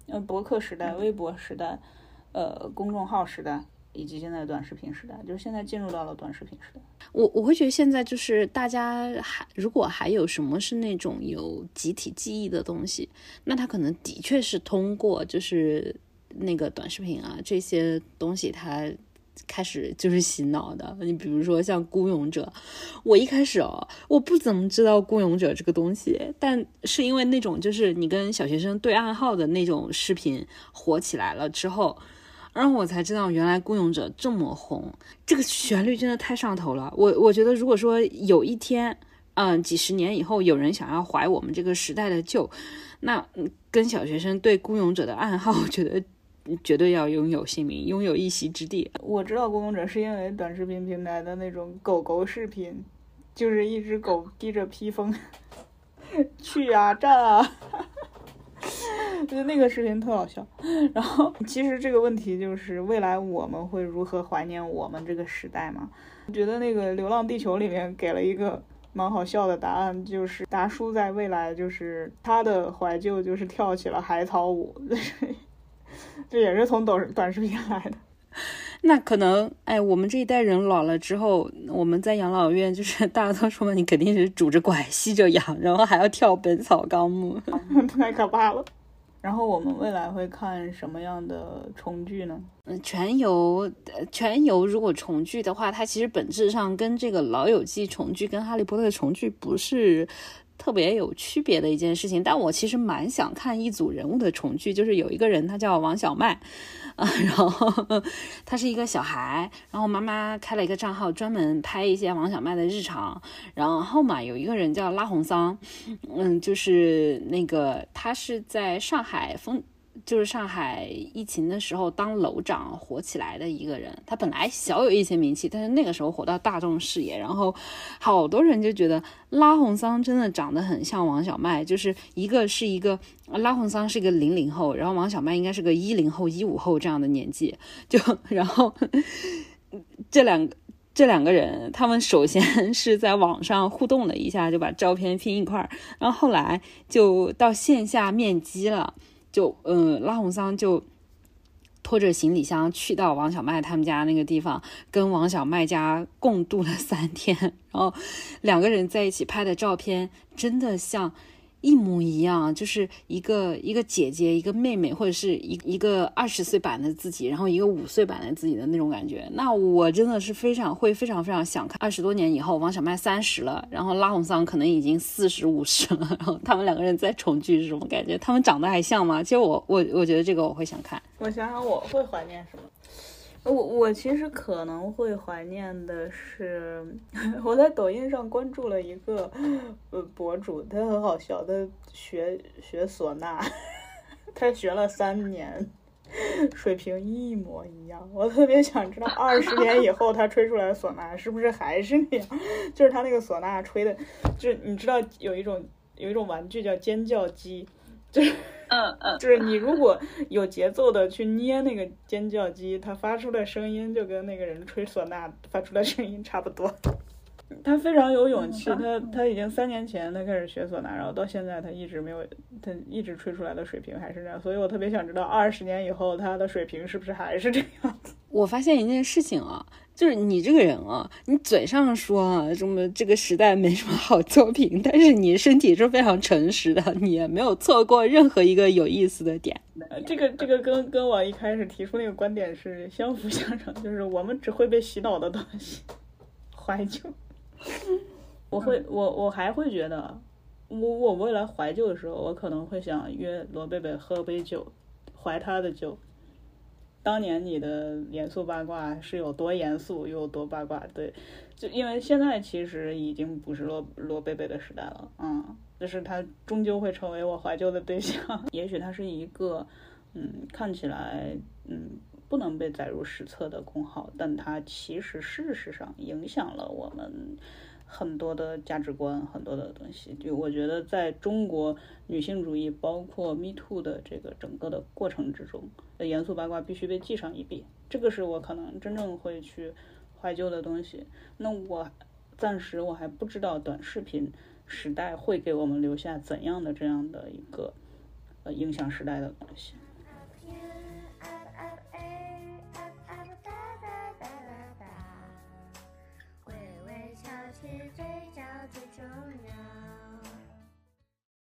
呃，博客时代、微博时代、呃，公众号时代，以及现在短视频时代，就是现在进入到了短视频时代。我我会觉得现在就是大家还如果还有什么是那种有集体记忆的东西，那它可能的确是通过就是那个短视频啊这些东西，它。开始就是洗脑的，你比如说像《孤勇者》，我一开始哦，我不怎么知道《孤勇者》这个东西，但是因为那种就是你跟小学生对暗号的那种视频火起来了之后，然后我才知道原来《孤勇者》这么红，这个旋律真的太上头了。我我觉得如果说有一天，嗯，几十年以后有人想要怀我们这个时代的旧，那跟小学生对《孤勇者》的暗号，我觉得。绝对要拥有姓名，拥有一席之地。我知道《孤勇者》是因为短视频平台的那种狗狗视频，就是一只狗披着披风 *laughs* 去啊站啊，就那个视频特好笑。然后，其实这个问题就是未来我们会如何怀念我们这个时代嘛？我觉得那个《流浪地球》里面给了一个蛮好笑的答案，就是达叔在未来就是他的怀旧就是跳起了海草舞，*laughs* 这也是从短短视频来的。*laughs* 那可能，哎，我们这一代人老了之后，我们在养老院，就是 *laughs* 大家都说你肯定是拄着拐吸着养，然后还要跳《本草纲目》，太可怕了。然后我们未来会看什么样的重聚呢？嗯，全游，全游如果重聚的话，它其实本质上跟这个《老友记》重聚、跟《哈利波特》重聚不是。特别有区别的一件事情，但我其实蛮想看一组人物的重聚，就是有一个人他叫王小麦，啊，然后 *laughs* 他是一个小孩，然后妈妈开了一个账号专门拍一些王小麦的日常，然后嘛有一个人叫拉红桑，嗯，就是那个他是在上海封。就是上海疫情的时候当楼长火起来的一个人，他本来小有一些名气，但是那个时候火到大众视野，然后好多人就觉得拉红桑真的长得很像王小麦，就是一个是一个拉红桑是一个零零后，然后王小麦应该是个一零后一五后这样的年纪，就然后这两个这两个人，他们首先 *laughs* 是在网上互动了一下，就把照片拼一块儿，然后后来就到线下面基了。就嗯，拉红桑就拖着行李箱去到王小麦他们家那个地方，跟王小麦家共度了三天，*laughs* 然后两个人在一起拍的照片，真的像。一模一样，就是一个一个姐姐，一个妹妹，或者是一一个二十岁版的自己，然后一个五岁版的自己的那种感觉。那我真的是非常会非常非常想看二十多年以后，王小麦三十了，然后拉红桑可能已经四十五十了，然后他们两个人再重聚是什么感觉？他们长得还像吗？其实我我我觉得这个我会想看。我想想我会怀念什么。我我其实可能会怀念的是，*laughs* 我在抖音上关注了一个呃博主，他很好笑，他学学唢呐，他学了三年，水平一模一样。我特别想知道二十年以后他吹出来的唢呐是不是还是那样，就是他那个唢呐吹的，就是你知道有一种有一种玩具叫尖叫鸡，就是。嗯嗯，就是你如果有节奏的去捏那个尖叫鸡，它发出的声音就跟那个人吹唢呐发出的声音差不多。他非常有勇气，他他已经三年前他开始学唢呐，然后到现在他一直没有，他一直吹出来的水平还是这样。所以我特别想知道二十年以后他的水平是不是还是这样子。我发现一件事情啊。就是你这个人啊，你嘴上说啊，什么这个时代没什么好作品，但是你身体是非常诚实的，你也没有错过任何一个有意思的点。这个这个跟跟我一开始提出那个观点是相辅相成，就是我们只会被洗脑的东西，怀旧。我会我我还会觉得，我我未来怀旧的时候，我可能会想约罗贝贝喝杯酒，怀他的酒。当年你的严肃八卦是有多严肃又有多八卦？对，就因为现在其实已经不是罗罗贝贝的时代了，嗯，就是他终究会成为我怀旧的对象。*laughs* 也许它是一个，嗯，看起来嗯不能被载入史册的公号，但它其实事实上影响了我们。很多的价值观，很多的东西，就我觉得，在中国女性主义，包括 Me Too 的这个整个的过程之中，严肃八卦必须被记上一笔。这个是我可能真正会去怀旧的东西。那我暂时我还不知道短视频时代会给我们留下怎样的这样的一个呃影响时代的东西。